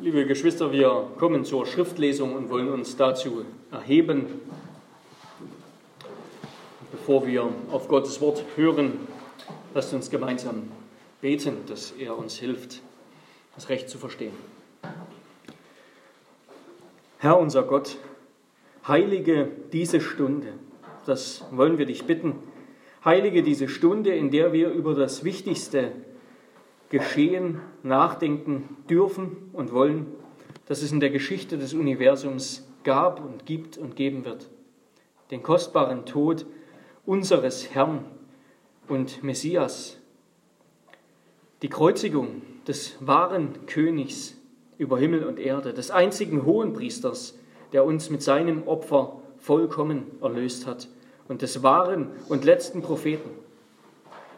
Liebe Geschwister, wir kommen zur Schriftlesung und wollen uns dazu erheben. Bevor wir auf Gottes Wort hören, lasst uns gemeinsam beten, dass er uns hilft, das Recht zu verstehen. Herr unser Gott, heilige diese Stunde, das wollen wir dich bitten, heilige diese Stunde, in der wir über das Wichtigste Geschehen nachdenken dürfen und wollen, dass es in der Geschichte des Universums gab und gibt und geben wird. Den kostbaren Tod unseres Herrn und Messias, die Kreuzigung des wahren Königs über Himmel und Erde, des einzigen Hohenpriesters, der uns mit seinem Opfer vollkommen erlöst hat und des wahren und letzten Propheten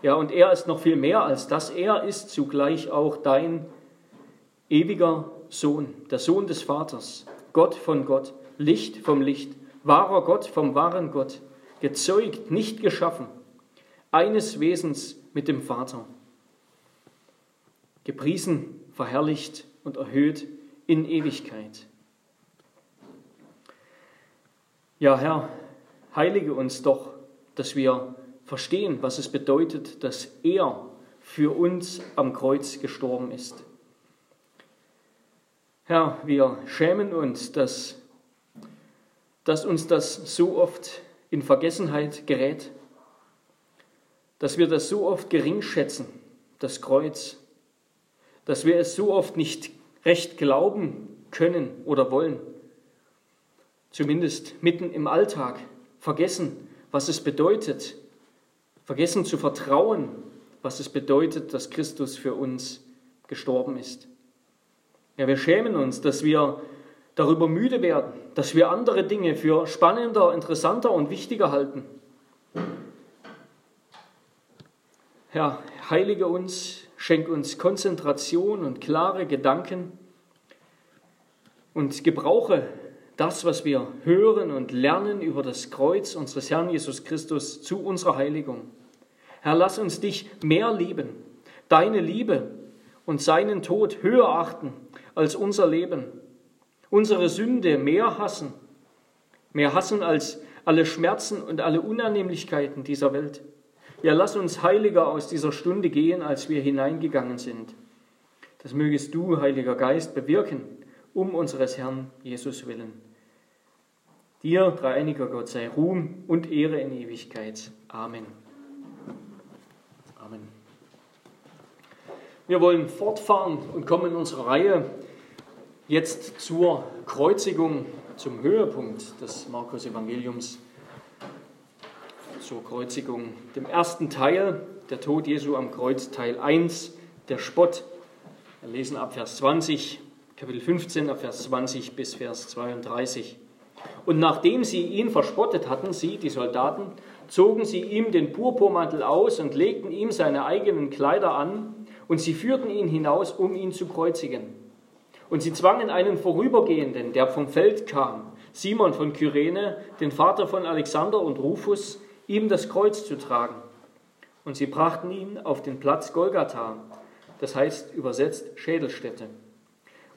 ja, und er ist noch viel mehr als das. Er ist zugleich auch dein ewiger Sohn, der Sohn des Vaters, Gott von Gott, Licht vom Licht, wahrer Gott vom wahren Gott, gezeugt, nicht geschaffen, eines Wesens mit dem Vater, gepriesen, verherrlicht und erhöht in Ewigkeit. Ja, Herr, heilige uns doch, dass wir verstehen, was es bedeutet, dass er für uns am Kreuz gestorben ist. Herr, wir schämen uns, dass, dass uns das so oft in Vergessenheit gerät, dass wir das so oft gering schätzen, das Kreuz, dass wir es so oft nicht recht glauben können oder wollen, zumindest mitten im Alltag vergessen, was es bedeutet, vergessen zu vertrauen, was es bedeutet, dass Christus für uns gestorben ist. Ja, wir schämen uns, dass wir darüber müde werden, dass wir andere Dinge für spannender, interessanter und wichtiger halten. Herr, heilige uns, schenk uns Konzentration und klare Gedanken und gebrauche das, was wir hören und lernen über das Kreuz unseres Herrn Jesus Christus zu unserer Heiligung. Herr, lass uns dich mehr lieben, deine Liebe und seinen Tod höher achten als unser Leben, unsere Sünde mehr hassen, mehr hassen als alle Schmerzen und alle Unannehmlichkeiten dieser Welt. Ja, lass uns heiliger aus dieser Stunde gehen, als wir hineingegangen sind. Das mögest du, Heiliger Geist, bewirken, um unseres Herrn Jesus willen. Dir, dreieiniger Gott, sei Ruhm und Ehre in Ewigkeit. Amen. Amen. Wir wollen fortfahren und kommen in unserer Reihe jetzt zur Kreuzigung, zum Höhepunkt des Markus Evangeliums, zur Kreuzigung, dem ersten Teil, der Tod Jesu am Kreuz, Teil 1, der Spott. Wir lesen ab Vers 20, Kapitel 15, ab Vers 20 bis Vers 32. Und nachdem sie ihn verspottet hatten, sie, die Soldaten, zogen sie ihm den Purpurmantel aus und legten ihm seine eigenen Kleider an, und sie führten ihn hinaus, um ihn zu kreuzigen. Und sie zwangen einen Vorübergehenden, der vom Feld kam, Simon von Kyrene, den Vater von Alexander und Rufus, ihm das Kreuz zu tragen. Und sie brachten ihn auf den Platz Golgatha, das heißt übersetzt Schädelstätte.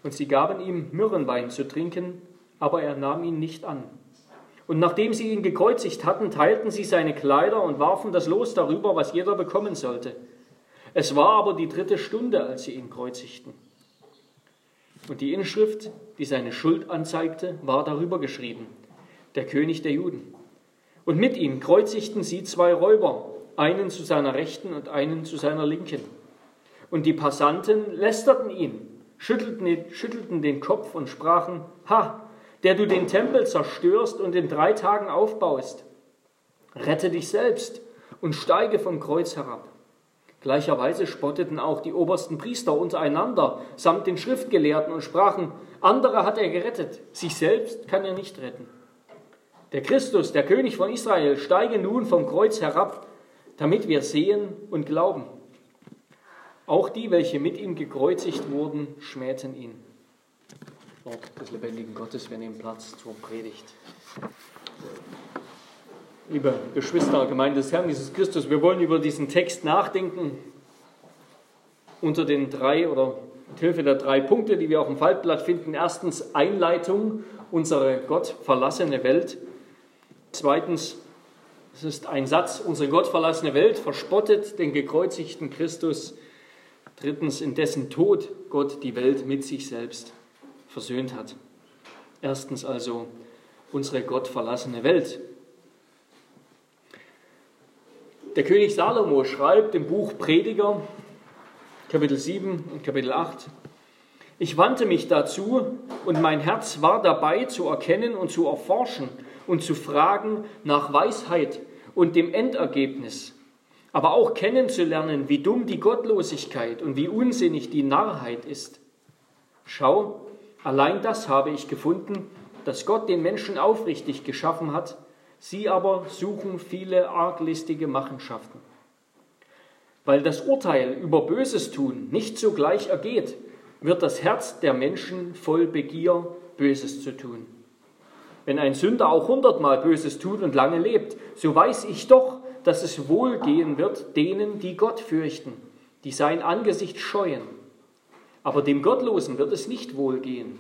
Und sie gaben ihm Myrrenwein zu trinken, aber er nahm ihn nicht an. Und nachdem sie ihn gekreuzigt hatten, teilten sie seine Kleider und warfen das Los darüber, was jeder bekommen sollte. Es war aber die dritte Stunde, als sie ihn kreuzigten. Und die Inschrift, die seine Schuld anzeigte, war darüber geschrieben, der König der Juden. Und mit ihm kreuzigten sie zwei Räuber, einen zu seiner Rechten und einen zu seiner Linken. Und die Passanten lästerten ihn, schüttelten, den Kopf und sprachen, Ha, der du den Tempel zerstörst und in drei Tagen aufbaust. Rette dich selbst und steige vom Kreuz herab. Gleicherweise spotteten auch die obersten Priester untereinander samt den Schriftgelehrten und sprachen, andere hat er gerettet, sich selbst kann er nicht retten. Der Christus, der König von Israel, steige nun vom Kreuz herab, damit wir sehen und glauben. Auch die, welche mit ihm gekreuzigt wurden, schmähten ihn. Wort des lebendigen Gottes. Wir nehmen Platz zur Predigt. Liebe Geschwister, Gemeinde des Herrn Jesus Christus, wir wollen über diesen Text nachdenken unter den drei oder mit Hilfe der drei Punkte, die wir auf dem Faltblatt finden. Erstens Einleitung, unsere Gott verlassene Welt. Zweitens, es ist ein Satz, unsere Gott verlassene Welt verspottet den gekreuzigten Christus. Drittens, in dessen Tod Gott die Welt mit sich selbst versöhnt hat. Erstens also unsere Gott verlassene Welt. Der König Salomo schreibt im Buch Prediger, Kapitel 7 und Kapitel 8, ich wandte mich dazu und mein Herz war dabei zu erkennen und zu erforschen und zu fragen nach Weisheit und dem Endergebnis, aber auch kennenzulernen, wie dumm die Gottlosigkeit und wie unsinnig die Narrheit ist. Schau, allein das habe ich gefunden, dass Gott den Menschen aufrichtig geschaffen hat Sie aber suchen viele arglistige Machenschaften. Weil das Urteil über Böses tun nicht sogleich ergeht, wird das Herz der Menschen voll Begier, Böses zu tun. Wenn ein Sünder auch hundertmal Böses tut und lange lebt, so weiß ich doch, dass es wohlgehen wird denen, die Gott fürchten, die sein Angesicht scheuen. Aber dem Gottlosen wird es nicht wohlgehen.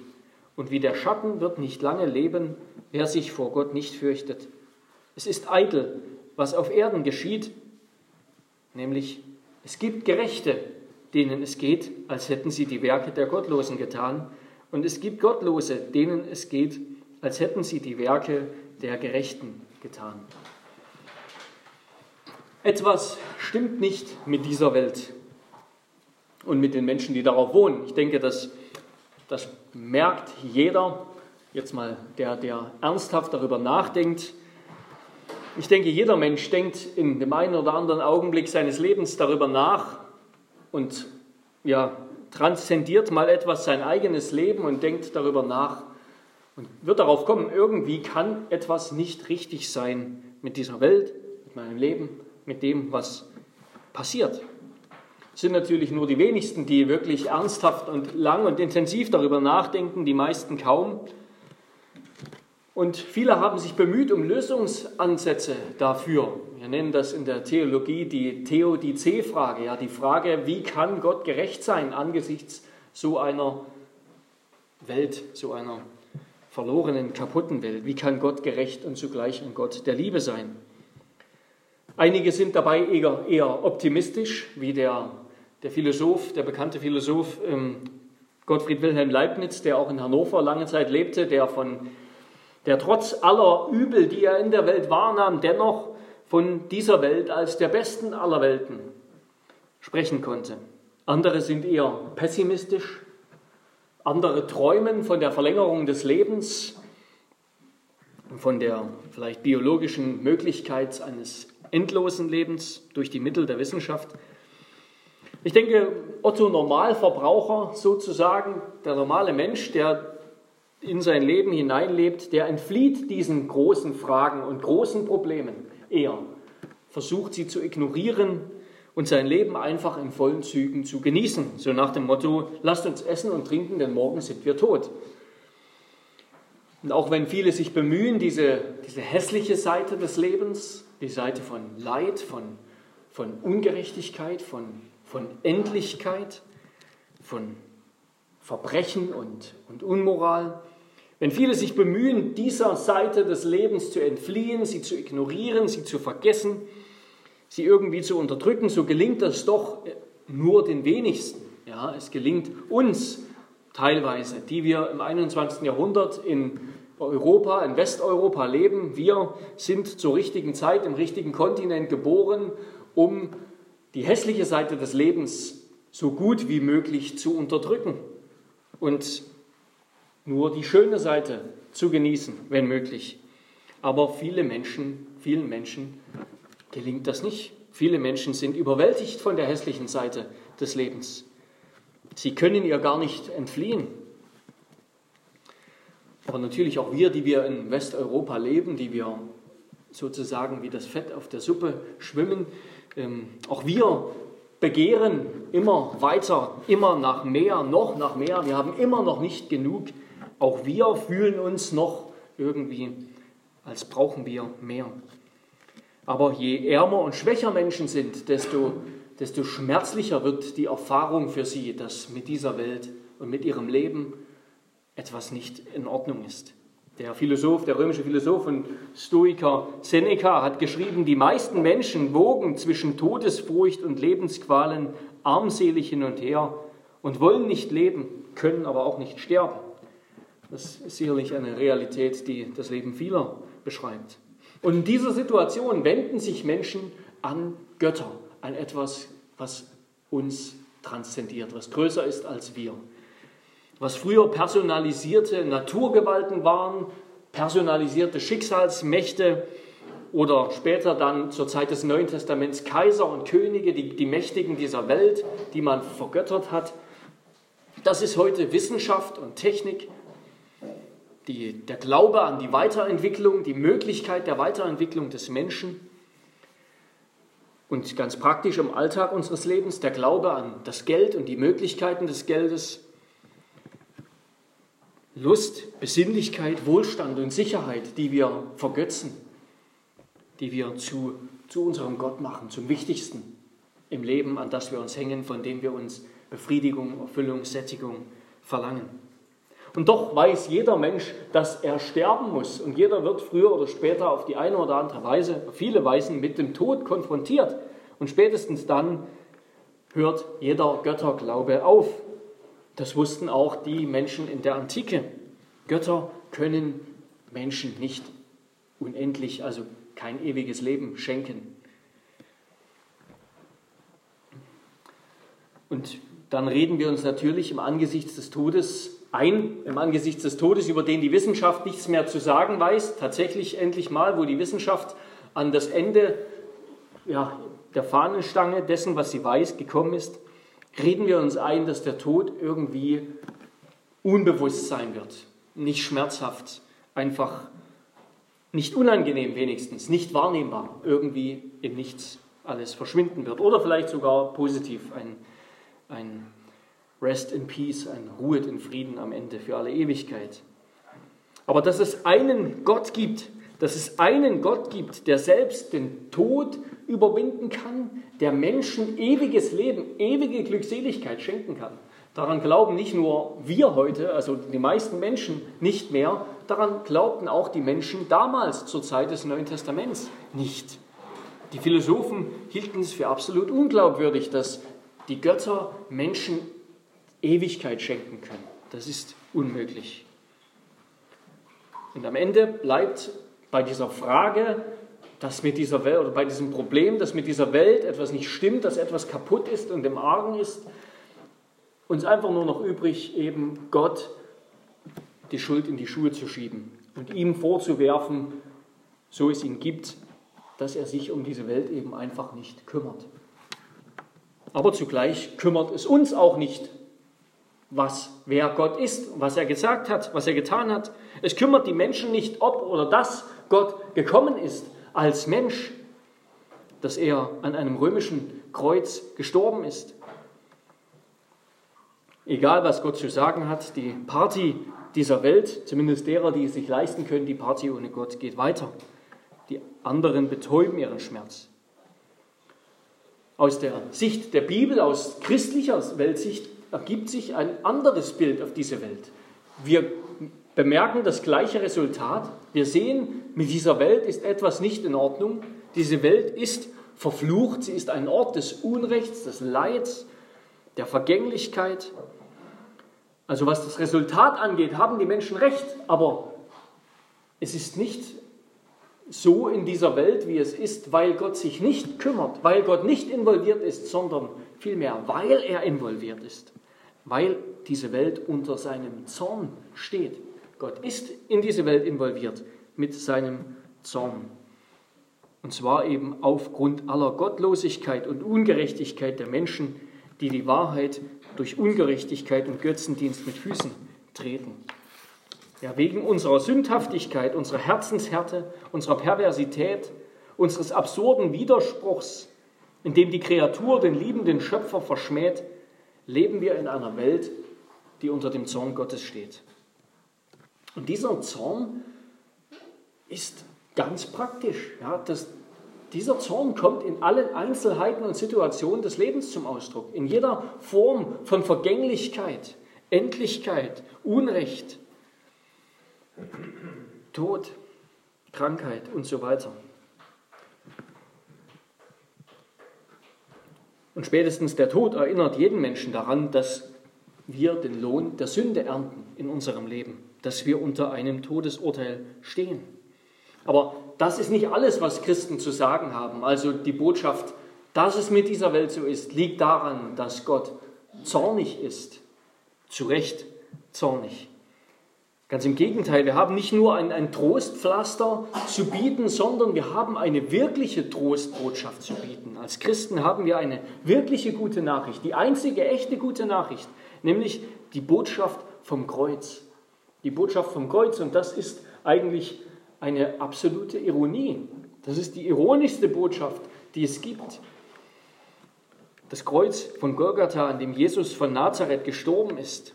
Und wie der Schatten wird nicht lange leben, wer sich vor Gott nicht fürchtet. Es ist eitel, was auf Erden geschieht, nämlich es gibt Gerechte, denen es geht, als hätten sie die Werke der Gottlosen getan, und es gibt Gottlose, denen es geht, als hätten sie die Werke der Gerechten getan. Etwas stimmt nicht mit dieser Welt und mit den Menschen, die darauf wohnen. Ich denke, das, das merkt jeder, jetzt mal der, der ernsthaft darüber nachdenkt, ich denke, jeder Mensch denkt in dem einen oder anderen Augenblick seines Lebens darüber nach und ja, transzendiert mal etwas sein eigenes Leben und denkt darüber nach und wird darauf kommen, irgendwie kann etwas nicht richtig sein mit dieser Welt, mit meinem Leben, mit dem, was passiert. Sind natürlich nur die wenigsten, die wirklich ernsthaft und lang und intensiv darüber nachdenken, die meisten kaum. Und viele haben sich bemüht um Lösungsansätze dafür. Wir nennen das in der Theologie die Theodizee-Frage, ja, die Frage, wie kann Gott gerecht sein angesichts so einer Welt, so einer verlorenen, kaputten Welt? Wie kann Gott gerecht und zugleich ein Gott der Liebe sein? Einige sind dabei eher, eher optimistisch, wie der, der Philosoph, der bekannte Philosoph ähm, Gottfried Wilhelm Leibniz, der auch in Hannover lange Zeit lebte, der von der trotz aller Übel, die er in der Welt wahrnahm, dennoch von dieser Welt als der besten aller Welten sprechen konnte. Andere sind eher pessimistisch, andere träumen von der Verlängerung des Lebens, von der vielleicht biologischen Möglichkeit eines endlosen Lebens durch die Mittel der Wissenschaft. Ich denke, Otto Normalverbraucher sozusagen, der normale Mensch, der in sein Leben hineinlebt, der entflieht diesen großen Fragen und großen Problemen eher, versucht sie zu ignorieren und sein Leben einfach in vollen Zügen zu genießen. So nach dem Motto, lasst uns essen und trinken, denn morgen sind wir tot. Und auch wenn viele sich bemühen, diese, diese hässliche Seite des Lebens, die Seite von Leid, von, von Ungerechtigkeit, von, von Endlichkeit, von Verbrechen und, und Unmoral, wenn viele sich bemühen, dieser Seite des Lebens zu entfliehen, sie zu ignorieren, sie zu vergessen, sie irgendwie zu unterdrücken, so gelingt das doch nur den wenigsten. Ja, es gelingt uns teilweise, die wir im 21. Jahrhundert in Europa, in Westeuropa leben. Wir sind zur richtigen Zeit im richtigen Kontinent geboren, um die hässliche Seite des Lebens so gut wie möglich zu unterdrücken und nur die schöne Seite zu genießen, wenn möglich. Aber viele Menschen, vielen Menschen gelingt das nicht. Viele Menschen sind überwältigt von der hässlichen Seite des Lebens. Sie können ihr gar nicht entfliehen. Aber natürlich auch wir, die wir in Westeuropa leben, die wir sozusagen wie das Fett auf der Suppe schwimmen, ähm, auch wir begehren immer weiter, immer nach mehr, noch nach mehr. Wir haben immer noch nicht genug auch wir fühlen uns noch irgendwie, als brauchen wir mehr. Aber je ärmer und schwächer Menschen sind, desto desto schmerzlicher wird die Erfahrung für sie, dass mit dieser Welt und mit ihrem Leben etwas nicht in Ordnung ist. Der Philosoph, der römische Philosoph und Stoiker Seneca hat geschrieben, die meisten Menschen wogen zwischen Todesfurcht und Lebensqualen armselig hin und her und wollen nicht leben, können aber auch nicht sterben. Das ist sicherlich eine Realität, die das Leben vieler beschreibt. Und in dieser Situation wenden sich Menschen an Götter, an etwas, was uns transzendiert, was größer ist als wir was früher personalisierte Naturgewalten waren, personalisierte Schicksalsmächte oder später dann zur Zeit des Neuen Testaments Kaiser und Könige, die, die Mächtigen dieser Welt, die man vergöttert hat. Das ist heute Wissenschaft und Technik, die, der Glaube an die Weiterentwicklung, die Möglichkeit der Weiterentwicklung des Menschen und ganz praktisch im Alltag unseres Lebens der Glaube an das Geld und die Möglichkeiten des Geldes Lust, Besinnlichkeit, Wohlstand und Sicherheit, die wir vergötzen, die wir zu, zu unserem Gott machen, zum Wichtigsten im Leben, an das wir uns hängen, von dem wir uns Befriedigung, Erfüllung, Sättigung verlangen. Und doch weiß jeder Mensch, dass er sterben muss. Und jeder wird früher oder später auf die eine oder andere Weise, viele Weisen, mit dem Tod konfrontiert. Und spätestens dann hört jeder Götterglaube auf. Das wussten auch die Menschen in der Antike. Götter können Menschen nicht unendlich, also kein ewiges Leben schenken. Und dann reden wir uns natürlich im Angesicht des Todes ein, im Angesicht des Todes, über den die Wissenschaft nichts mehr zu sagen weiß, tatsächlich endlich mal, wo die Wissenschaft an das Ende ja, der Fahnenstange dessen, was sie weiß, gekommen ist reden wir uns ein, dass der Tod irgendwie unbewusst sein wird, nicht schmerzhaft, einfach nicht unangenehm wenigstens, nicht wahrnehmbar, irgendwie in nichts alles verschwinden wird oder vielleicht sogar positiv ein, ein Rest in Peace, ein Ruhet in Frieden am Ende für alle Ewigkeit. Aber dass es einen Gott gibt, dass es einen Gott gibt, der selbst den Tod überwinden kann, der Menschen ewiges Leben, ewige Glückseligkeit schenken kann. Daran glauben nicht nur wir heute, also die meisten Menschen nicht mehr, daran glaubten auch die Menschen damals zur Zeit des Neuen Testaments nicht. Die Philosophen hielten es für absolut unglaubwürdig, dass die Götter Menschen Ewigkeit schenken können. Das ist unmöglich. Und am Ende bleibt bei dieser Frage dass mit dieser Welt oder bei diesem Problem, dass mit dieser Welt etwas nicht stimmt, dass etwas kaputt ist und im Argen ist, uns einfach nur noch übrig, eben Gott die Schuld in die Schuhe zu schieben und ihm vorzuwerfen, so es ihn gibt, dass er sich um diese Welt eben einfach nicht kümmert. Aber zugleich kümmert es uns auch nicht, was, wer Gott ist, was er gesagt hat, was er getan hat. Es kümmert die Menschen nicht, ob oder dass Gott gekommen ist, als Mensch, dass er an einem römischen Kreuz gestorben ist. Egal, was Gott zu sagen hat, die Party dieser Welt, zumindest derer, die es sich leisten können, die Party ohne Gott geht weiter. Die anderen betäuben ihren Schmerz. Aus der Sicht der Bibel, aus christlicher Weltsicht, ergibt sich ein anderes Bild auf diese Welt. Wir bemerken das gleiche Resultat. Wir sehen, mit dieser Welt ist etwas nicht in Ordnung. Diese Welt ist verflucht. Sie ist ein Ort des Unrechts, des Leids, der Vergänglichkeit. Also was das Resultat angeht, haben die Menschen recht. Aber es ist nicht so in dieser Welt, wie es ist, weil Gott sich nicht kümmert, weil Gott nicht involviert ist, sondern vielmehr, weil er involviert ist, weil diese Welt unter seinem Zorn steht. Gott ist in diese Welt involviert mit seinem Zorn. Und zwar eben aufgrund aller Gottlosigkeit und Ungerechtigkeit der Menschen, die die Wahrheit durch Ungerechtigkeit und Götzendienst mit Füßen treten. Ja, wegen unserer Sündhaftigkeit, unserer Herzenshärte, unserer Perversität, unseres absurden Widerspruchs, in dem die Kreatur den liebenden Schöpfer verschmäht, leben wir in einer Welt, die unter dem Zorn Gottes steht. Und dieser Zorn ist ganz praktisch. Ja, das, dieser Zorn kommt in allen Einzelheiten und Situationen des Lebens zum Ausdruck, in jeder Form von Vergänglichkeit, Endlichkeit, Unrecht, Tod, Krankheit und so weiter. Und spätestens der Tod erinnert jeden Menschen daran, dass wir den Lohn der Sünde ernten in unserem Leben, dass wir unter einem Todesurteil stehen. Aber das ist nicht alles, was Christen zu sagen haben. Also die Botschaft, dass es mit dieser Welt so ist, liegt daran, dass Gott zornig ist. Zu Recht zornig. Ganz im Gegenteil, wir haben nicht nur ein, ein Trostpflaster zu bieten, sondern wir haben eine wirkliche Trostbotschaft zu bieten. Als Christen haben wir eine wirkliche gute Nachricht, die einzige echte gute Nachricht, nämlich die Botschaft vom Kreuz. Die Botschaft vom Kreuz und das ist eigentlich eine absolute Ironie. Das ist die ironischste Botschaft, die es gibt. Das Kreuz von Golgatha, an dem Jesus von Nazareth gestorben ist,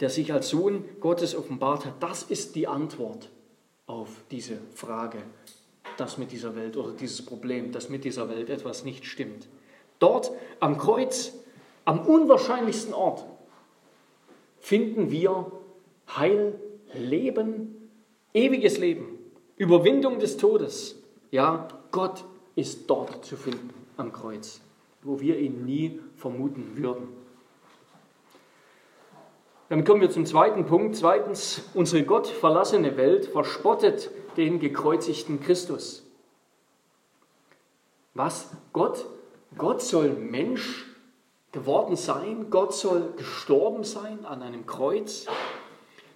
der sich als Sohn Gottes offenbart hat, das ist die Antwort auf diese Frage, dass mit dieser Welt oder dieses Problem, dass mit dieser Welt etwas nicht stimmt. Dort am Kreuz, am unwahrscheinlichsten Ort, finden wir Heil, Leben Ewiges Leben, Überwindung des Todes. Ja, Gott ist dort zu finden am Kreuz, wo wir ihn nie vermuten würden. Dann kommen wir zum zweiten Punkt. Zweitens, unsere gottverlassene Welt verspottet den gekreuzigten Christus. Was? Gott? Gott soll Mensch geworden sein? Gott soll gestorben sein an einem Kreuz?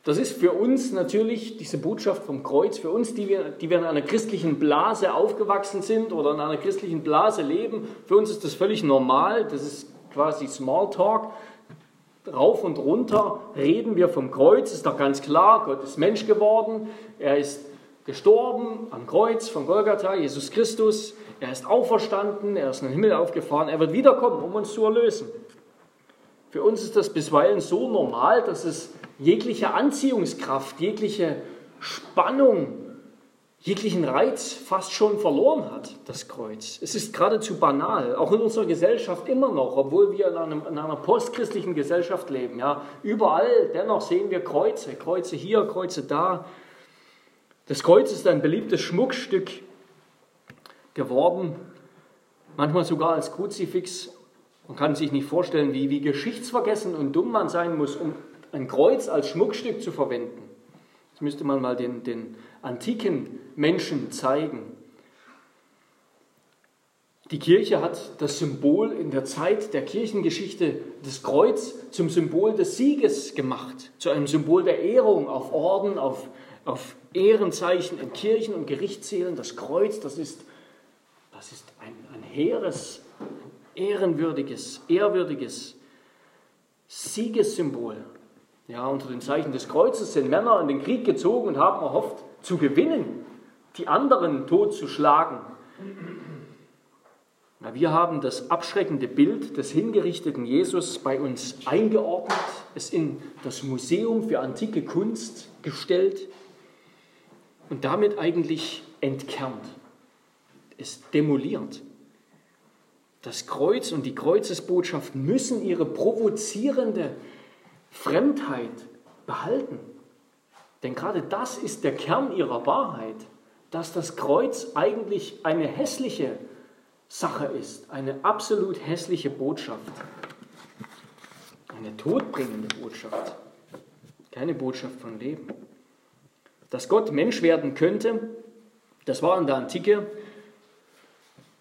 Das ist für uns natürlich diese Botschaft vom Kreuz, für uns, die wir, die wir in einer christlichen Blase aufgewachsen sind oder in einer christlichen Blase leben, für uns ist das völlig normal, das ist quasi Smalltalk. Rauf und runter reden wir vom Kreuz, ist doch ganz klar, Gott ist Mensch geworden, er ist gestorben am Kreuz von Golgatha, Jesus Christus, er ist auferstanden, er ist in den Himmel aufgefahren, er wird wiederkommen, um uns zu erlösen. Für uns ist das bisweilen so normal, dass es jegliche Anziehungskraft, jegliche Spannung, jeglichen Reiz fast schon verloren hat, das Kreuz. Es ist geradezu banal, auch in unserer Gesellschaft immer noch, obwohl wir in, einem, in einer postchristlichen Gesellschaft leben. Ja, überall dennoch sehen wir Kreuze, Kreuze hier, Kreuze da. Das Kreuz ist ein beliebtes Schmuckstück geworden, manchmal sogar als Kruzifix. Man kann sich nicht vorstellen, wie, wie geschichtsvergessen und dumm man sein muss, um ein Kreuz als Schmuckstück zu verwenden. Das müsste man mal den, den antiken Menschen zeigen. Die Kirche hat das Symbol in der Zeit der Kirchengeschichte des Kreuz zum Symbol des Sieges gemacht, zu einem Symbol der Ehrung auf Orden, auf, auf Ehrenzeichen in Kirchen und Gerichtssälen. Das Kreuz, das ist, das ist ein, ein hehres, ehrenwürdiges, ehrwürdiges Siegessymbol. Ja, unter den Zeichen des Kreuzes sind Männer in den Krieg gezogen und haben erhofft zu gewinnen, die anderen totzuschlagen. Na, wir haben das abschreckende Bild des hingerichteten Jesus bei uns eingeordnet, es in das Museum für antike Kunst gestellt und damit eigentlich entkernt, es demoliert. Das Kreuz und die Kreuzesbotschaft müssen ihre provozierende Fremdheit behalten. Denn gerade das ist der Kern ihrer Wahrheit, dass das Kreuz eigentlich eine hässliche Sache ist, eine absolut hässliche Botschaft, eine todbringende Botschaft, keine Botschaft von Leben. Dass Gott Mensch werden könnte, das war in der Antike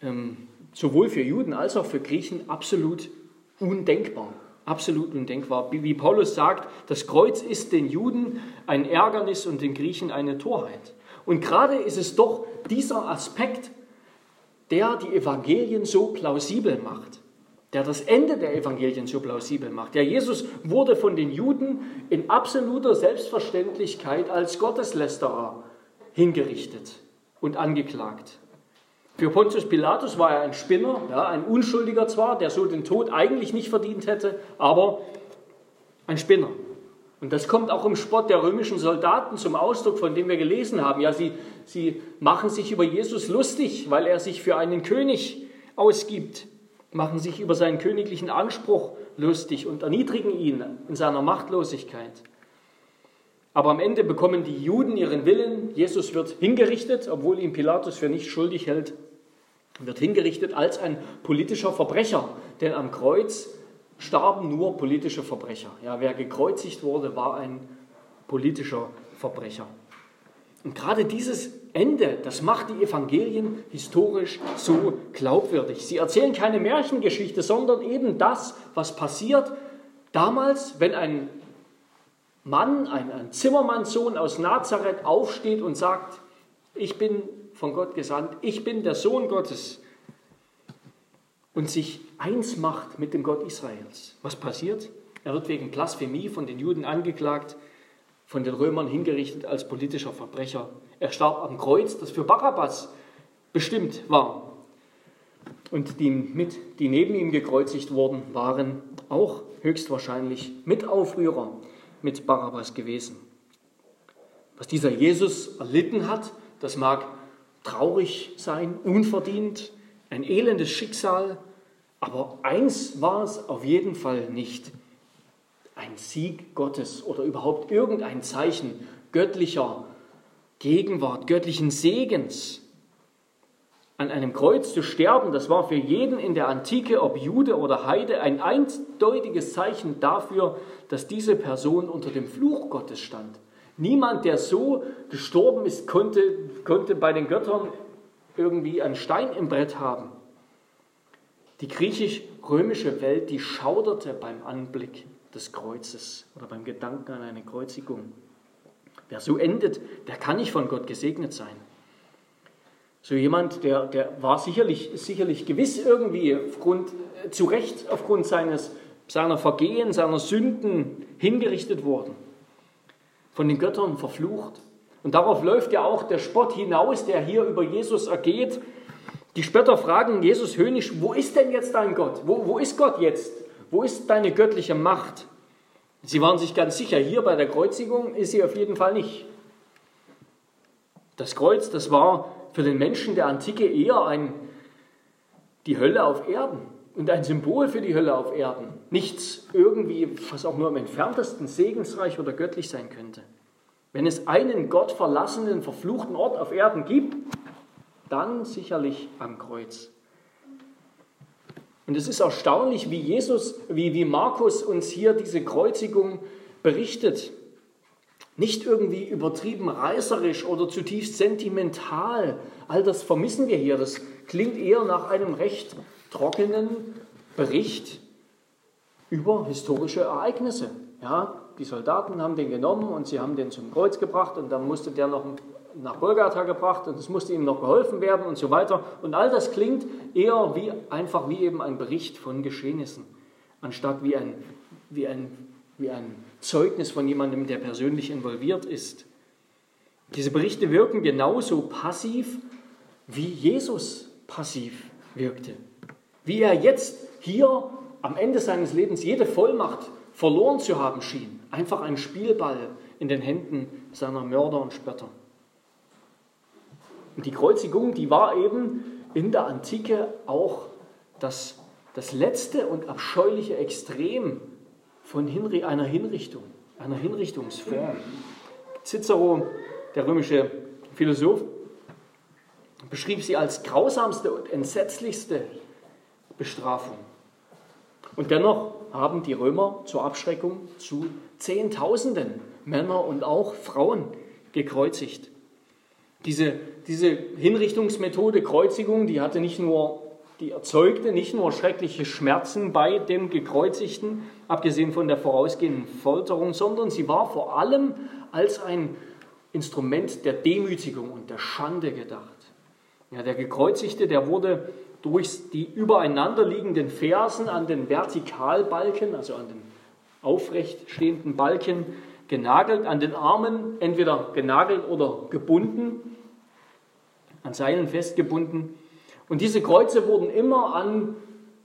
ähm, sowohl für Juden als auch für Griechen absolut undenkbar absolut undenkbar. Wie Paulus sagt, das Kreuz ist den Juden ein Ärgernis und den Griechen eine Torheit. Und gerade ist es doch dieser Aspekt, der die Evangelien so plausibel macht, der das Ende der Evangelien so plausibel macht. Der Jesus wurde von den Juden in absoluter Selbstverständlichkeit als Gotteslästerer hingerichtet und angeklagt. Für Pontius Pilatus war er ein Spinner, ja, ein Unschuldiger zwar, der so den Tod eigentlich nicht verdient hätte, aber ein Spinner. Und das kommt auch im Spott der römischen Soldaten zum Ausdruck, von dem wir gelesen haben. Ja, sie, sie machen sich über Jesus lustig, weil er sich für einen König ausgibt, machen sich über seinen königlichen Anspruch lustig und erniedrigen ihn in seiner Machtlosigkeit. Aber am Ende bekommen die Juden ihren Willen. Jesus wird hingerichtet, obwohl ihn Pilatus für nicht schuldig hält, wird hingerichtet als ein politischer Verbrecher. Denn am Kreuz starben nur politische Verbrecher. Ja, wer gekreuzigt wurde, war ein politischer Verbrecher. Und gerade dieses Ende, das macht die Evangelien historisch so glaubwürdig. Sie erzählen keine Märchengeschichte, sondern eben das, was passiert damals, wenn ein Mann, ein, ein Zimmermannssohn aus Nazareth aufsteht und sagt, ich bin von Gott gesandt, ich bin der Sohn Gottes und sich eins macht mit dem Gott Israels. Was passiert? Er wird wegen Blasphemie von den Juden angeklagt, von den Römern hingerichtet als politischer Verbrecher. Er starb am Kreuz, das für Barabbas bestimmt war. Und die, mit, die neben ihm gekreuzigt wurden, waren auch höchstwahrscheinlich Mitaufrührer mit Barabbas gewesen. Was dieser Jesus erlitten hat, das mag traurig sein, unverdient, ein elendes Schicksal, aber eins war es auf jeden Fall nicht. Ein Sieg Gottes oder überhaupt irgendein Zeichen göttlicher Gegenwart, göttlichen Segens. An einem Kreuz zu sterben, das war für jeden in der Antike, ob Jude oder Heide, ein eindeutiges Zeichen dafür, dass diese Person unter dem Fluch Gottes stand. Niemand, der so gestorben ist, konnte, konnte bei den Göttern irgendwie einen Stein im Brett haben. Die griechisch-römische Welt, die schauderte beim Anblick des Kreuzes oder beim Gedanken an eine Kreuzigung. Wer so endet, der kann nicht von Gott gesegnet sein. So jemand, der, der war sicherlich, sicherlich gewiss irgendwie aufgrund, zu Recht aufgrund seines, seiner Vergehen, seiner Sünden hingerichtet worden, von den Göttern verflucht. Und darauf läuft ja auch der Spott hinaus, der hier über Jesus ergeht. Die Spötter fragen Jesus höhnisch, wo ist denn jetzt dein Gott? Wo, wo ist Gott jetzt? Wo ist deine göttliche Macht? Sie waren sich ganz sicher, hier bei der Kreuzigung ist sie auf jeden Fall nicht. Das Kreuz, das war für den Menschen der Antike eher ein, die Hölle auf Erden und ein Symbol für die Hölle auf Erden. Nichts irgendwie, was auch nur im entferntesten segensreich oder göttlich sein könnte. Wenn es einen gottverlassenen, verfluchten Ort auf Erden gibt, dann sicherlich am Kreuz. Und es ist erstaunlich, wie Jesus, wie, wie Markus uns hier diese Kreuzigung berichtet. Nicht irgendwie übertrieben reißerisch oder zutiefst sentimental. All das vermissen wir hier. Das klingt eher nach einem recht trockenen Bericht über historische Ereignisse. Ja, die Soldaten haben den genommen und sie haben den zum Kreuz gebracht und dann musste der noch nach Golgatha gebracht und es musste ihm noch geholfen werden und so weiter. Und all das klingt eher wie einfach wie eben ein Bericht von Geschehnissen, anstatt wie ein, wie ein, wie ein Zeugnis von jemandem, der persönlich involviert ist. Diese Berichte wirken genauso passiv, wie Jesus passiv wirkte. Wie er jetzt hier am Ende seines Lebens jede Vollmacht verloren zu haben schien. Einfach ein Spielball in den Händen seiner Mörder und Spötter. Und die Kreuzigung, die war eben in der Antike auch das, das letzte und abscheuliche Extrem von Hinri einer Hinrichtung, einer Hinrichtungsform. Cicero, der römische Philosoph, beschrieb sie als grausamste und entsetzlichste Bestrafung. Und dennoch haben die Römer zur Abschreckung zu Zehntausenden Männer und auch Frauen gekreuzigt. Diese, diese Hinrichtungsmethode Kreuzigung, die hatte nicht nur, die erzeugte nicht nur schreckliche Schmerzen bei dem Gekreuzigten, abgesehen von der vorausgehenden Folterung, sondern sie war vor allem als ein Instrument der Demütigung und der Schande gedacht. Ja, der Gekreuzigte, der wurde durch die übereinander liegenden Fersen an den Vertikalbalken, also an den aufrecht stehenden Balken, genagelt, an den Armen entweder genagelt oder gebunden, an Seilen festgebunden. Und diese Kreuze wurden immer an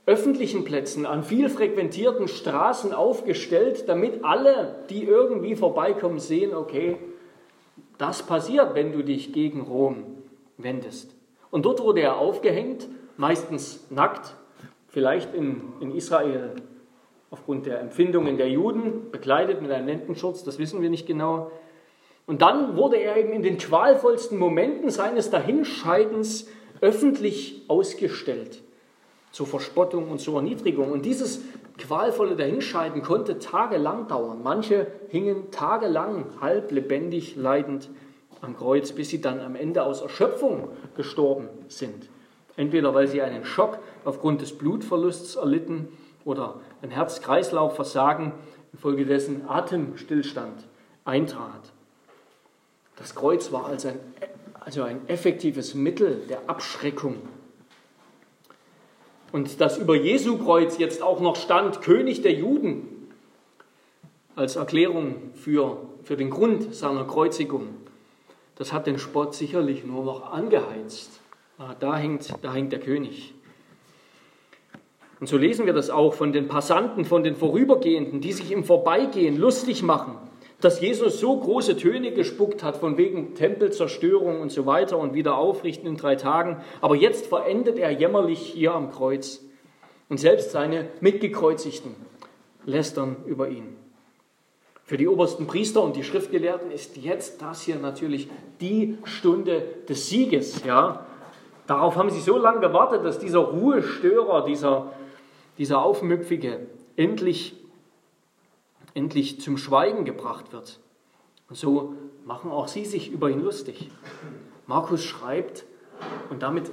öffentlichen Plätzen, an viel frequentierten Straßen aufgestellt, damit alle, die irgendwie vorbeikommen, sehen, okay, das passiert, wenn du dich gegen Rom wendest. Und dort wurde er aufgehängt, meistens nackt, vielleicht in, in Israel aufgrund der Empfindungen der Juden, bekleidet mit einem Lendenschutz, das wissen wir nicht genau. Und dann wurde er eben in den qualvollsten Momenten seines Dahinscheidens öffentlich ausgestellt zur Verspottung und zur Erniedrigung. Und dieses qualvolle Dahinscheiden konnte tagelang dauern. Manche hingen tagelang halb lebendig leidend am Kreuz, bis sie dann am Ende aus Erschöpfung gestorben sind. Entweder weil sie einen Schock aufgrund des Blutverlusts erlitten oder ein Herz-Kreislauf-Versagen infolgedessen Atemstillstand eintrat. Das Kreuz war also ein, also ein effektives Mittel der Abschreckung. Und dass über Jesu Kreuz jetzt auch noch stand, König der Juden, als Erklärung für, für den Grund seiner Kreuzigung, das hat den Spott sicherlich nur noch angeheizt. Ah, da hängt, da hängt der König. Und so lesen wir das auch von den Passanten, von den Vorübergehenden, die sich im Vorbeigehen lustig machen dass Jesus so große Töne gespuckt hat von wegen Tempelzerstörung und so weiter und wieder aufrichten in drei Tagen. Aber jetzt verendet er jämmerlich hier am Kreuz. Und selbst seine Mitgekreuzigten lästern über ihn. Für die obersten Priester und die Schriftgelehrten ist jetzt das hier natürlich die Stunde des Sieges. Ja? Darauf haben sie so lange gewartet, dass dieser Ruhestörer, dieser, dieser Aufmüpfige endlich endlich zum Schweigen gebracht wird. Und so machen auch sie sich über ihn lustig. Markus schreibt, und damit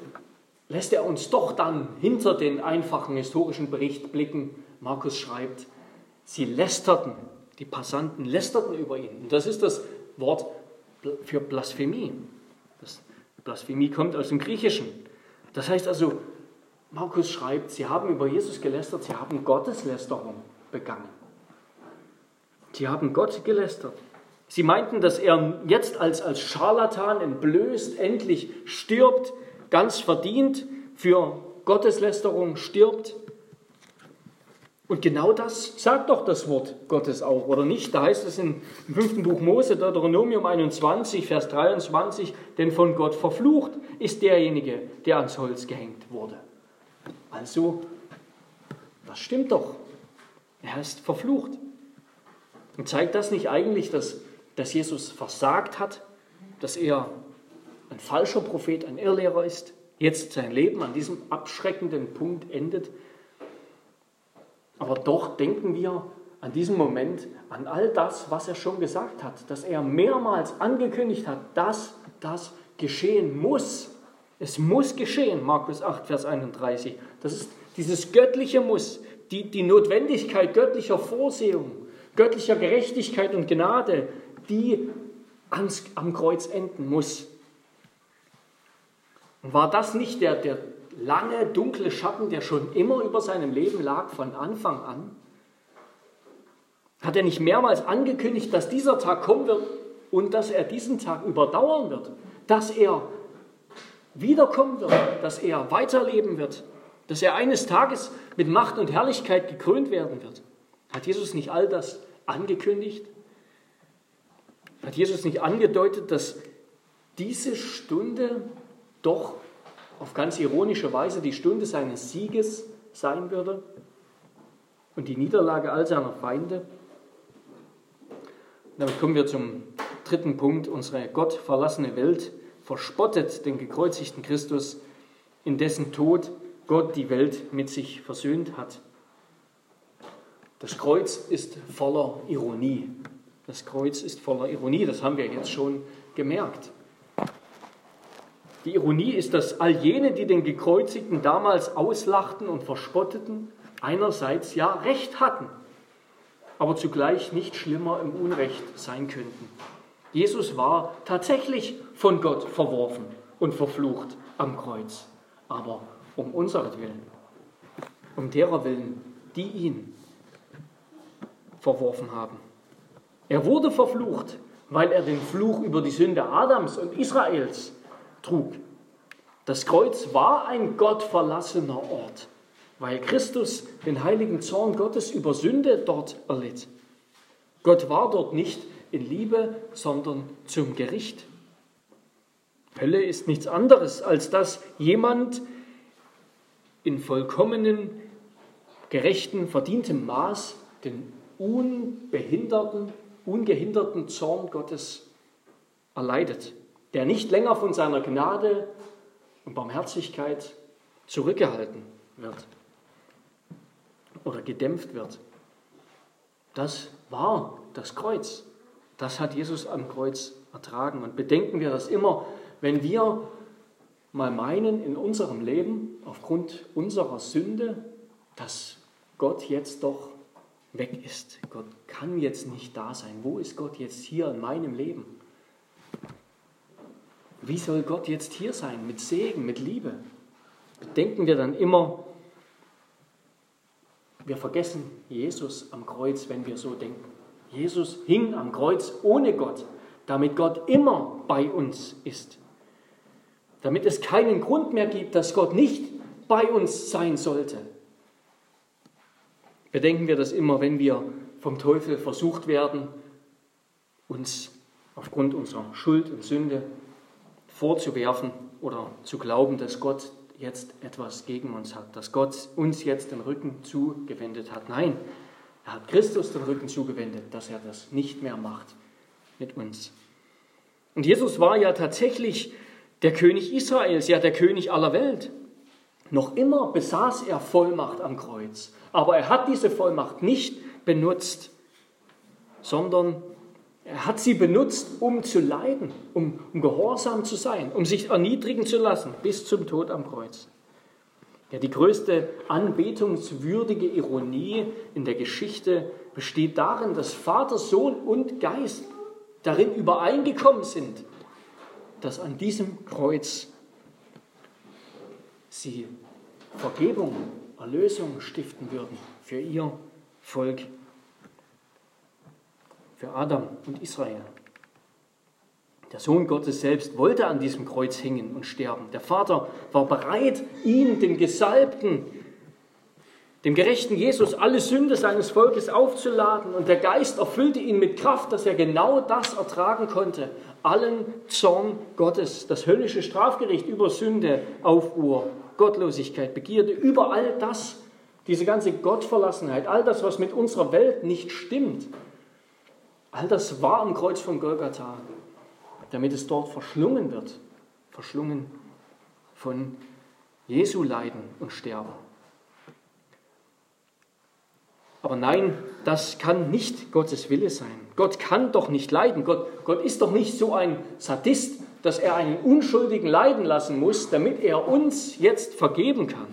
lässt er uns doch dann hinter den einfachen historischen Bericht blicken. Markus schreibt, sie lästerten, die Passanten lästerten über ihn. Und das ist das Wort für Blasphemie. Blasphemie kommt aus dem Griechischen. Das heißt also, Markus schreibt, sie haben über Jesus gelästert, sie haben Gotteslästerung begangen. Sie haben Gott gelästert. Sie meinten, dass er jetzt als, als Scharlatan entblößt, endlich stirbt, ganz verdient für Gotteslästerung stirbt. Und genau das sagt doch das Wort Gottes auch, oder nicht? Da heißt es im fünften Buch Mose, Deuteronomium 21, Vers 23, denn von Gott verflucht ist derjenige, der ans Holz gehängt wurde. Also, das stimmt doch. Er ist verflucht. Und zeigt das nicht eigentlich, dass, dass Jesus versagt hat, dass er ein falscher Prophet, ein Irrlehrer ist, jetzt sein Leben an diesem abschreckenden Punkt endet? Aber doch denken wir an diesem Moment an all das, was er schon gesagt hat, dass er mehrmals angekündigt hat, dass das geschehen muss. Es muss geschehen, Markus 8, Vers 31. Das ist dieses göttliche Muss, die, die Notwendigkeit göttlicher Vorsehung göttlicher Gerechtigkeit und Gnade, die ans, am Kreuz enden muss. Und war das nicht der, der lange, dunkle Schatten, der schon immer über seinem Leben lag, von Anfang an? Hat er nicht mehrmals angekündigt, dass dieser Tag kommen wird und dass er diesen Tag überdauern wird? Dass er wiederkommen wird, dass er weiterleben wird, dass er eines Tages mit Macht und Herrlichkeit gekrönt werden wird? Hat Jesus nicht all das angekündigt? Hat Jesus nicht angedeutet, dass diese Stunde doch auf ganz ironische Weise die Stunde seines Sieges sein würde und die Niederlage all seiner Feinde? Damit kommen wir zum dritten Punkt. Unsere gottverlassene Welt verspottet den gekreuzigten Christus, in dessen Tod Gott die Welt mit sich versöhnt hat. Das Kreuz ist voller Ironie. Das Kreuz ist voller Ironie, das haben wir jetzt schon gemerkt. Die Ironie ist, dass all jene, die den Gekreuzigten damals auslachten und verspotteten, einerseits ja Recht hatten, aber zugleich nicht schlimmer im Unrecht sein könnten. Jesus war tatsächlich von Gott verworfen und verflucht am Kreuz, aber um unseretwillen, um derer Willen, die ihn verworfen haben. Er wurde verflucht, weil er den Fluch über die Sünde Adams und Israels trug. Das Kreuz war ein gottverlassener Ort. weil Christus den heiligen Zorn Gottes über Sünde dort erlitt. Gott war dort nicht in Liebe, sondern zum Gericht. Hölle ist nichts anderes, als dass jemand in vollkommenen, gerechten, verdientem Maß den unbehinderten, ungehinderten Zorn Gottes erleidet, der nicht länger von seiner Gnade und Barmherzigkeit zurückgehalten wird oder gedämpft wird. Das war das Kreuz. Das hat Jesus am Kreuz ertragen. Und bedenken wir das immer, wenn wir mal meinen in unserem Leben, aufgrund unserer Sünde, dass Gott jetzt doch weg ist. Gott kann jetzt nicht da sein. Wo ist Gott jetzt hier in meinem Leben? Wie soll Gott jetzt hier sein? Mit Segen, mit Liebe? Denken wir dann immer, wir vergessen Jesus am Kreuz, wenn wir so denken. Jesus hing am Kreuz ohne Gott, damit Gott immer bei uns ist. Damit es keinen Grund mehr gibt, dass Gott nicht bei uns sein sollte. Bedenken wir das immer, wenn wir vom Teufel versucht werden, uns aufgrund unserer Schuld und Sünde vorzuwerfen oder zu glauben, dass Gott jetzt etwas gegen uns hat, dass Gott uns jetzt den Rücken zugewendet hat. Nein, er hat Christus den Rücken zugewendet, dass er das nicht mehr macht mit uns. Und Jesus war ja tatsächlich der König Israels, ja der König aller Welt. Noch immer besaß er Vollmacht am Kreuz, aber er hat diese Vollmacht nicht benutzt, sondern er hat sie benutzt, um zu leiden, um, um gehorsam zu sein, um sich erniedrigen zu lassen bis zum Tod am Kreuz. Ja, die größte anbetungswürdige Ironie in der Geschichte besteht darin, dass Vater, Sohn und Geist darin übereingekommen sind, dass an diesem Kreuz sie Vergebung, Erlösung stiften würden für ihr Volk, für Adam und Israel. Der Sohn Gottes selbst wollte an diesem Kreuz hängen und sterben. Der Vater war bereit, ihn, den Gesalbten, dem gerechten Jesus, alle Sünde seines Volkes aufzuladen. Und der Geist erfüllte ihn mit Kraft, dass er genau das ertragen konnte. Allen Zorn Gottes, das höllische Strafgericht über Sünde, Aufruhr, Gottlosigkeit, Begierde, über all das, diese ganze Gottverlassenheit, all das, was mit unserer Welt nicht stimmt, all das war am Kreuz von Golgatha damit es dort verschlungen wird, verschlungen von Jesu Leiden und Sterben. Aber nein, das kann nicht Gottes Wille sein. Gott kann doch nicht leiden. Gott, Gott ist doch nicht so ein Sadist, dass er einen Unschuldigen leiden lassen muss, damit er uns jetzt vergeben kann.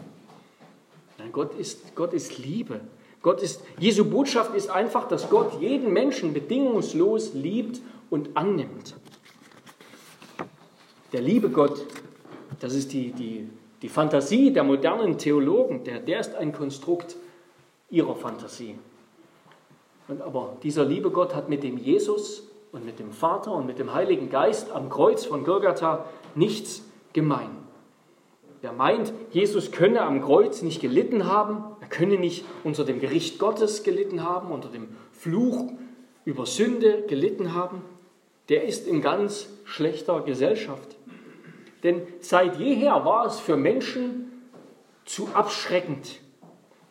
Nein, Gott ist, Gott ist Liebe. Gott ist, Jesu Botschaft ist einfach, dass Gott jeden Menschen bedingungslos liebt und annimmt. Der liebe Gott, das ist die, die, die Fantasie der modernen Theologen, der, der ist ein Konstrukt ihrer Fantasie. Und aber dieser liebe Gott hat mit dem Jesus und mit dem Vater und mit dem Heiligen Geist am Kreuz von Golgatha nichts gemein. Wer meint, Jesus könne am Kreuz nicht gelitten haben, er könne nicht unter dem Gericht Gottes gelitten haben, unter dem Fluch über Sünde gelitten haben, der ist in ganz schlechter Gesellschaft. Denn seit jeher war es für Menschen zu abschreckend,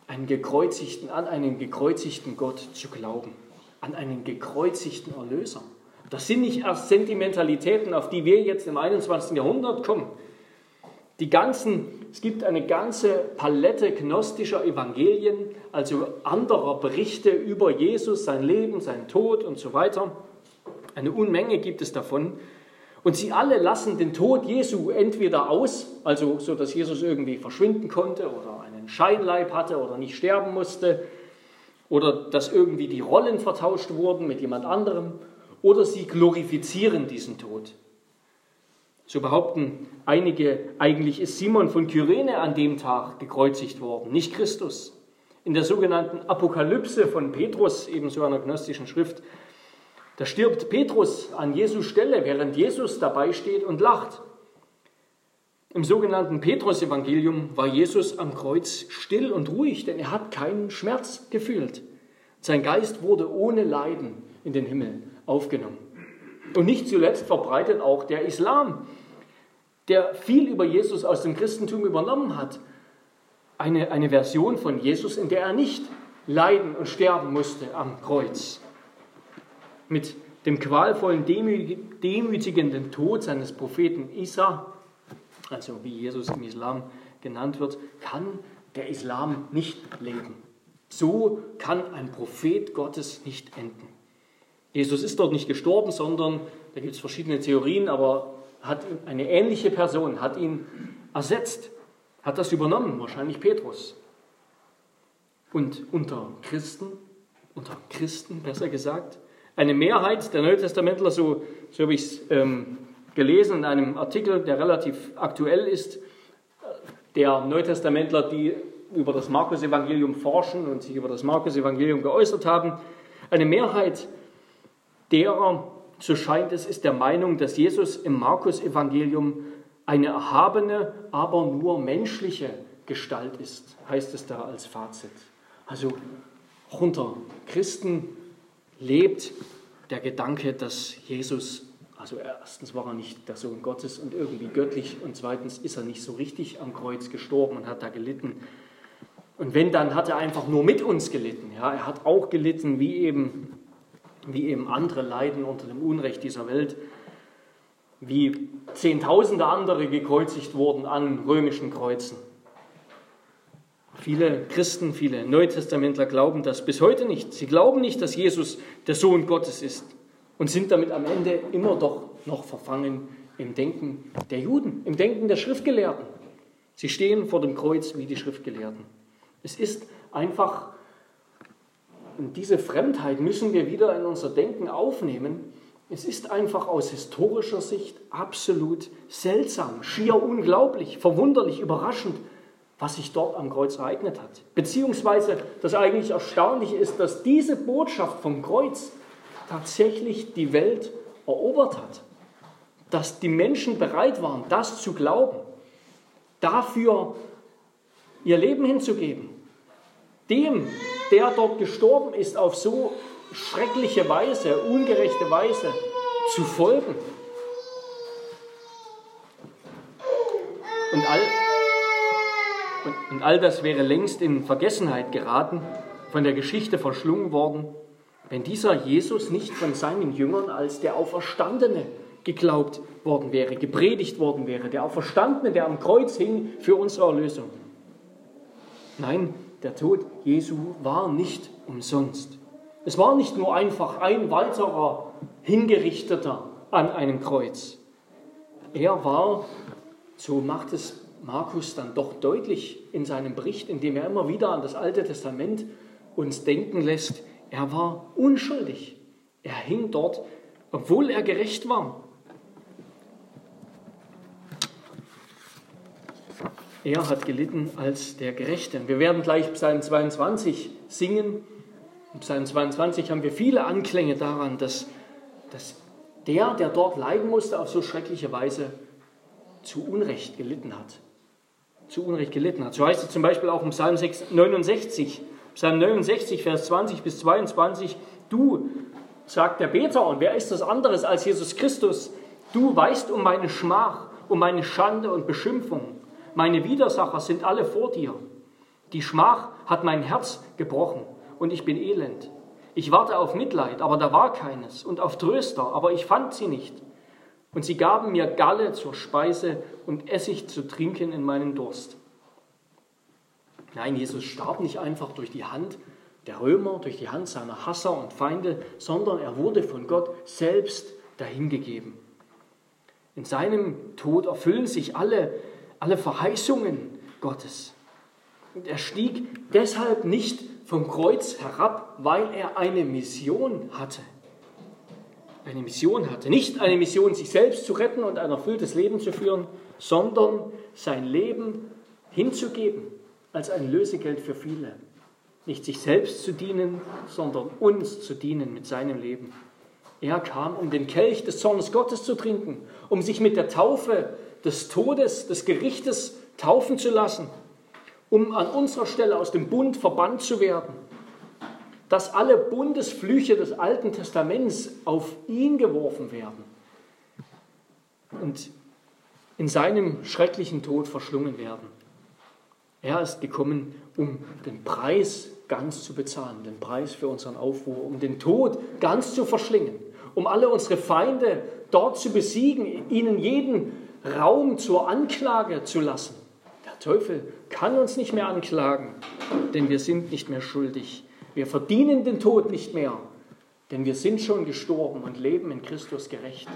einen gekreuzigten, an einen gekreuzigten Gott zu glauben, an einen gekreuzigten Erlöser. Das sind nicht erst Sentimentalitäten, auf die wir jetzt im 21. Jahrhundert kommen. Die ganzen, es gibt eine ganze Palette gnostischer Evangelien, also anderer Berichte über Jesus, sein Leben, sein Tod und so weiter. Eine Unmenge gibt es davon. Und sie alle lassen den Tod Jesu entweder aus, also so, dass Jesus irgendwie verschwinden konnte oder einen Scheinleib hatte oder nicht sterben musste, oder dass irgendwie die Rollen vertauscht wurden mit jemand anderem, oder sie glorifizieren diesen Tod. So behaupten einige, eigentlich ist Simon von Kyrene an dem Tag gekreuzigt worden, nicht Christus. In der sogenannten Apokalypse von Petrus, ebenso einer gnostischen Schrift, da stirbt Petrus an Jesu Stelle, während Jesus dabei steht und lacht. Im sogenannten Petrus-Evangelium war Jesus am Kreuz still und ruhig, denn er hat keinen Schmerz gefühlt. Sein Geist wurde ohne Leiden in den Himmel aufgenommen. Und nicht zuletzt verbreitet auch der Islam, der viel über Jesus aus dem Christentum übernommen hat. Eine, eine Version von Jesus, in der er nicht leiden und sterben musste am Kreuz. Mit dem qualvollen, demütigenden Tod seines Propheten Isa, also wie Jesus im Islam genannt wird, kann der Islam nicht leben. So kann ein Prophet Gottes nicht enden. Jesus ist dort nicht gestorben, sondern, da gibt es verschiedene Theorien, aber hat eine ähnliche Person, hat ihn ersetzt, hat das übernommen, wahrscheinlich Petrus. Und unter Christen, unter Christen besser gesagt, eine Mehrheit der Neutestamentler, so, so habe ich es ähm, gelesen in einem Artikel, der relativ aktuell ist, der Neutestamentler, die über das Markus-Evangelium forschen und sich über das Markus-Evangelium geäußert haben. Eine Mehrheit derer, so scheint es, ist der Meinung, dass Jesus im Markus-Evangelium eine erhabene, aber nur menschliche Gestalt ist, heißt es da als Fazit. Also unter Christen lebt der Gedanke, dass Jesus, also erstens war er nicht der Sohn Gottes und irgendwie göttlich und zweitens ist er nicht so richtig am Kreuz gestorben und hat da gelitten. Und wenn, dann hat er einfach nur mit uns gelitten. Ja, er hat auch gelitten, wie eben, wie eben andere leiden unter dem Unrecht dieser Welt, wie Zehntausende andere gekreuzigt wurden an römischen Kreuzen. Viele Christen, viele Neutestamentler glauben das bis heute nicht. Sie glauben nicht, dass Jesus der Sohn Gottes ist und sind damit am Ende immer doch noch verfangen im Denken der Juden, im Denken der Schriftgelehrten. Sie stehen vor dem Kreuz wie die Schriftgelehrten. Es ist einfach, und diese Fremdheit müssen wir wieder in unser Denken aufnehmen, es ist einfach aus historischer Sicht absolut seltsam, schier unglaublich, verwunderlich, überraschend, was sich dort am Kreuz ereignet hat. Beziehungsweise das eigentlich Erstaunliche ist, dass diese Botschaft vom Kreuz tatsächlich die Welt erobert hat. Dass die Menschen bereit waren, das zu glauben, dafür ihr Leben hinzugeben. Dem, der dort gestorben ist, auf so schreckliche Weise, ungerechte Weise zu folgen. Und all, und, und all das wäre längst in Vergessenheit geraten, von der Geschichte verschlungen worden, wenn dieser Jesus nicht von seinen Jüngern als der Auferstandene geglaubt worden wäre, gepredigt worden wäre, der Auferstandene, der am Kreuz hing für unsere Erlösung. Nein, der Tod Jesu war nicht umsonst. Es war nicht nur einfach ein weiterer Hingerichteter an einem Kreuz. Er war, so macht es Markus dann doch deutlich in seinem Bericht, indem er immer wieder an das Alte Testament uns denken lässt, er war unschuldig. Er hing dort, obwohl er gerecht war. Er hat gelitten als der Gerechte. Wir werden gleich Psalm 22 singen. In Psalm 22 haben wir viele Anklänge daran, dass, dass der, der dort leiden musste, auf so schreckliche Weise zu Unrecht gelitten hat zu Unrecht gelitten hat. So heißt es zum Beispiel auch im Psalm 69, Psalm 69, Vers 20 bis 22, du, sagt der Beter, und wer ist das anderes als Jesus Christus, du weißt um meine Schmach, um meine Schande und Beschimpfung. Meine Widersacher sind alle vor dir. Die Schmach hat mein Herz gebrochen und ich bin elend. Ich warte auf Mitleid, aber da war keines, und auf Tröster, aber ich fand sie nicht. Und sie gaben mir Galle zur Speise und Essig zu trinken in meinen Durst. Nein, Jesus starb nicht einfach durch die Hand der Römer, durch die Hand seiner Hasser und Feinde, sondern er wurde von Gott selbst dahingegeben. In seinem Tod erfüllen sich alle, alle Verheißungen Gottes. Und er stieg deshalb nicht vom Kreuz herab, weil er eine Mission hatte eine Mission hatte. Nicht eine Mission, sich selbst zu retten und ein erfülltes Leben zu führen, sondern sein Leben hinzugeben als ein Lösegeld für viele. Nicht sich selbst zu dienen, sondern uns zu dienen mit seinem Leben. Er kam, um den Kelch des Zornes Gottes zu trinken, um sich mit der Taufe des Todes, des Gerichtes taufen zu lassen, um an unserer Stelle aus dem Bund verbannt zu werden. Dass alle Bundesflüche des Alten Testaments auf ihn geworfen werden und in seinem schrecklichen Tod verschlungen werden. Er ist gekommen, um den Preis ganz zu bezahlen, den Preis für unseren Aufruhr, um den Tod ganz zu verschlingen, um alle unsere Feinde dort zu besiegen, ihnen jeden Raum zur Anklage zu lassen. Der Teufel kann uns nicht mehr anklagen, denn wir sind nicht mehr schuldig. Wir verdienen den Tod nicht mehr, denn wir sind schon gestorben und leben in Christus gerecht.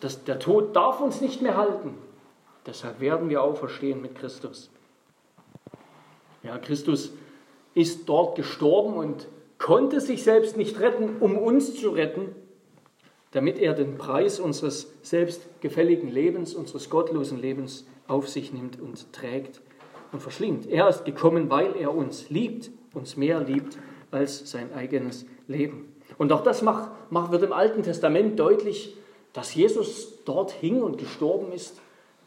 Das, der Tod darf uns nicht mehr halten. Deshalb werden wir auferstehen mit Christus. Ja, Christus ist dort gestorben und konnte sich selbst nicht retten, um uns zu retten, damit er den Preis unseres selbstgefälligen Lebens, unseres gottlosen Lebens auf sich nimmt und trägt und verschlingt. Er ist gekommen, weil er uns liebt, uns mehr liebt als sein eigenes Leben. Und auch das macht, macht, wird im Alten Testament deutlich, dass Jesus dort hing und gestorben ist.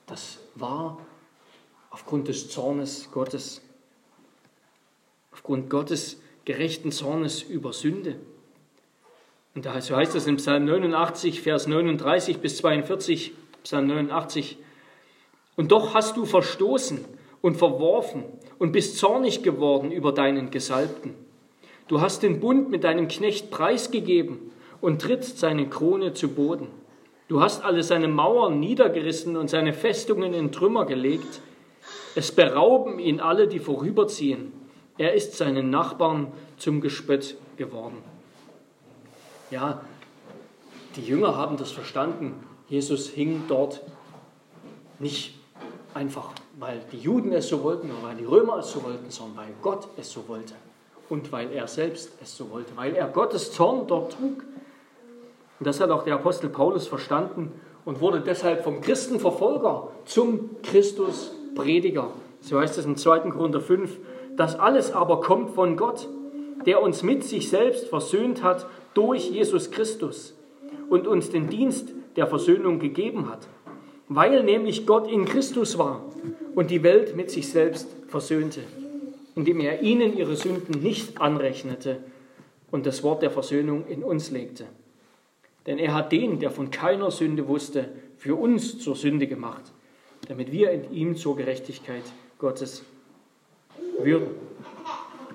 Das war aufgrund des Zornes Gottes, aufgrund Gottes gerechten Zornes über Sünde. Und da so heißt es in Psalm 89, Vers 39 bis 42, Psalm 89, und doch hast du verstoßen und verworfen und bist zornig geworden über deinen Gesalbten. Du hast den Bund mit deinem Knecht preisgegeben und trittst seine Krone zu Boden. Du hast alle seine Mauern niedergerissen und seine Festungen in Trümmer gelegt. Es berauben ihn alle, die vorüberziehen. Er ist seinen Nachbarn zum Gespött geworden. Ja, die Jünger haben das verstanden. Jesus hing dort nicht einfach, weil die Juden es so wollten oder weil die Römer es so wollten, sondern weil Gott es so wollte und weil er selbst es so wollte, weil er Gottes Zorn dort trug. Und das hat auch der Apostel Paulus verstanden und wurde deshalb vom Christenverfolger zum Christusprediger. So heißt es im 2. Korinther 5. Das alles aber kommt von Gott, der uns mit sich selbst versöhnt hat durch Jesus Christus und uns den Dienst der Versöhnung gegeben hat, weil nämlich Gott in Christus war und die Welt mit sich selbst versöhnte, indem er ihnen ihre Sünden nicht anrechnete und das Wort der Versöhnung in uns legte. Denn er hat den, der von keiner Sünde wusste, für uns zur Sünde gemacht, damit wir in ihm zur Gerechtigkeit Gottes würden.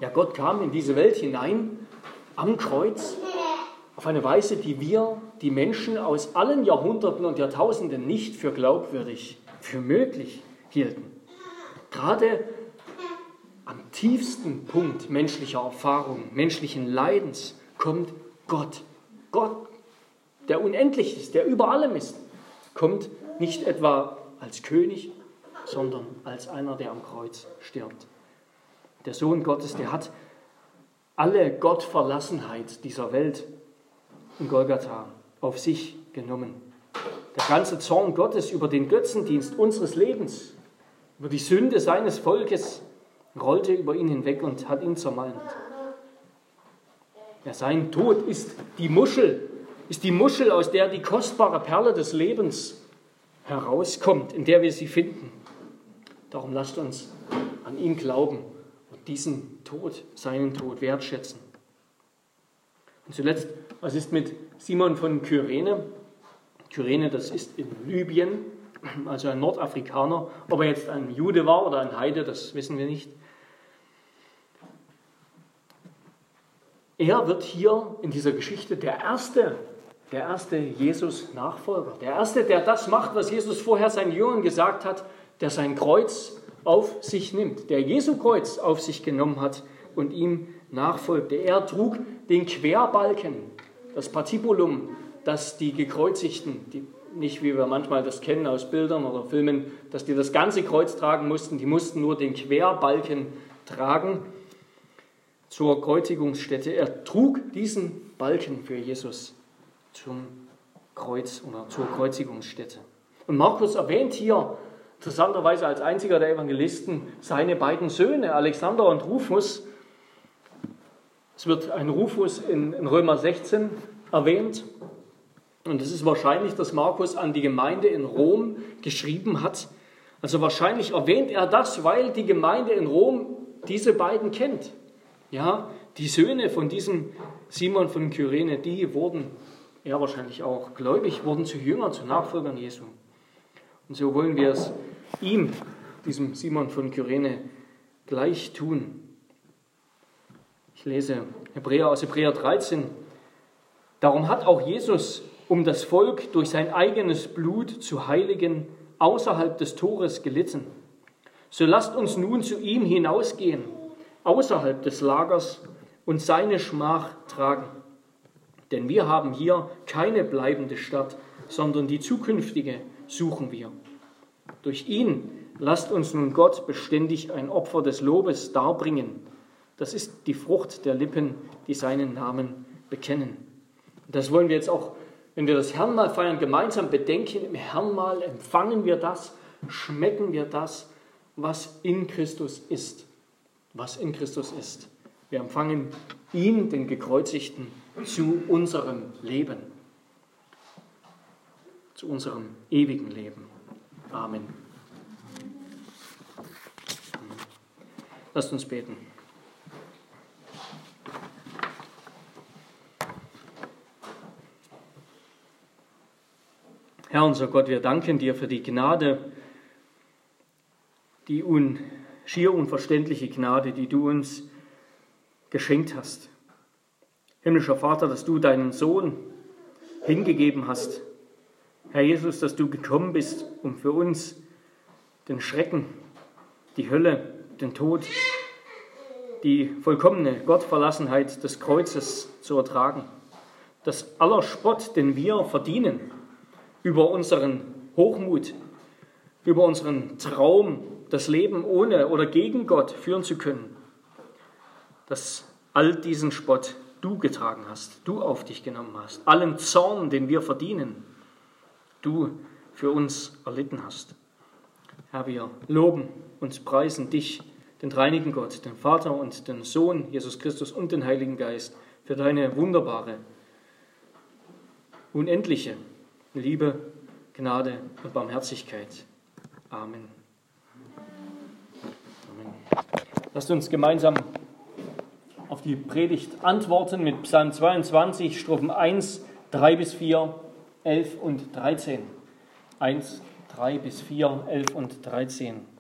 Ja, Gott kam in diese Welt hinein am Kreuz auf eine Weise, die wir, die Menschen aus allen Jahrhunderten und Jahrtausenden nicht für glaubwürdig, für möglich hielten. Gerade am tiefsten Punkt menschlicher Erfahrung, menschlichen Leidens kommt Gott. Gott, der unendlich ist, der über allem ist, kommt nicht etwa als König, sondern als einer, der am Kreuz stirbt. Der Sohn Gottes, der hat alle Gottverlassenheit dieser Welt in Golgatha auf sich genommen. Der ganze Zorn Gottes über den Götzendienst unseres Lebens, über die Sünde seines Volkes, rollte über ihn hinweg und hat ihn zermalmt. Ja, sein Tod ist die Muschel, ist die Muschel, aus der die kostbare Perle des Lebens herauskommt, in der wir sie finden. Darum lasst uns an ihn glauben und diesen Tod, seinen Tod wertschätzen. Und zuletzt, was ist mit Simon von Kyrene? Kyrene, das ist in Libyen, also ein Nordafrikaner. Ob er jetzt ein Jude war oder ein Heide, das wissen wir nicht. Er wird hier in dieser Geschichte der erste, der erste Jesus-Nachfolger, der erste, der das macht, was Jesus vorher seinen Jüngern gesagt hat, der sein Kreuz auf sich nimmt, der Jesu Kreuz auf sich genommen hat und ihm nachfolgte. Er trug den Querbalken, das Patibulum, das die Gekreuzigten, die nicht wie wir manchmal das kennen aus Bildern oder Filmen, dass die das ganze Kreuz tragen mussten, die mussten nur den Querbalken tragen zur Kreuzigungsstätte. Er trug diesen Balken für Jesus zum Kreuz oder zur Kreuzigungsstätte. Und Markus erwähnt hier interessanterweise als einziger der Evangelisten seine beiden Söhne, Alexander und Rufus, es wird ein Rufus in, in Römer 16 erwähnt. Und es ist wahrscheinlich, dass Markus an die Gemeinde in Rom geschrieben hat. Also wahrscheinlich erwähnt er das, weil die Gemeinde in Rom diese beiden kennt. Ja, die Söhne von diesem Simon von Kyrene, die wurden, er wahrscheinlich auch gläubig, wurden zu Jüngern, zu Nachfolgern Jesu. Und so wollen wir es ihm, diesem Simon von Kyrene, gleich tun. Ich lese Hebräer aus Hebräer 13. Darum hat auch Jesus, um das Volk durch sein eigenes Blut zu heiligen, außerhalb des Tores gelitten. So lasst uns nun zu ihm hinausgehen, außerhalb des Lagers, und seine Schmach tragen. Denn wir haben hier keine bleibende Stadt, sondern die zukünftige suchen wir. Durch ihn lasst uns nun Gott beständig ein Opfer des Lobes darbringen. Das ist die Frucht der Lippen, die seinen Namen bekennen. Das wollen wir jetzt auch, wenn wir das Herrnmal feiern, gemeinsam bedenken. Im Herrnmal empfangen wir das, schmecken wir das, was in Christus ist. Was in Christus ist. Wir empfangen ihn, den Gekreuzigten, zu unserem Leben. Zu unserem ewigen Leben. Amen. Lasst uns beten. Herr unser Gott, wir danken dir für die Gnade, die un, schier unverständliche Gnade, die du uns geschenkt hast. Himmlischer Vater, dass du deinen Sohn hingegeben hast. Herr Jesus, dass du gekommen bist, um für uns den Schrecken, die Hölle, den Tod, die vollkommene Gottverlassenheit des Kreuzes zu ertragen. Dass aller Spott, den wir verdienen, über unseren Hochmut, über unseren Traum, das Leben ohne oder gegen Gott führen zu können, dass all diesen Spott du getragen hast, du auf dich genommen hast, allen Zorn, den wir verdienen, du für uns erlitten hast. Herr, wir loben und preisen dich, den dreinigen Gott, den Vater und den Sohn, Jesus Christus und den Heiligen Geist, für deine wunderbare, unendliche Liebe, Gnade und Barmherzigkeit. Amen. Amen. Lasst uns gemeinsam auf die Predigt antworten mit Psalm 22, Strophen 1, 3 bis 4, 11 und 13. 1, 3 bis 4, 11 und 13.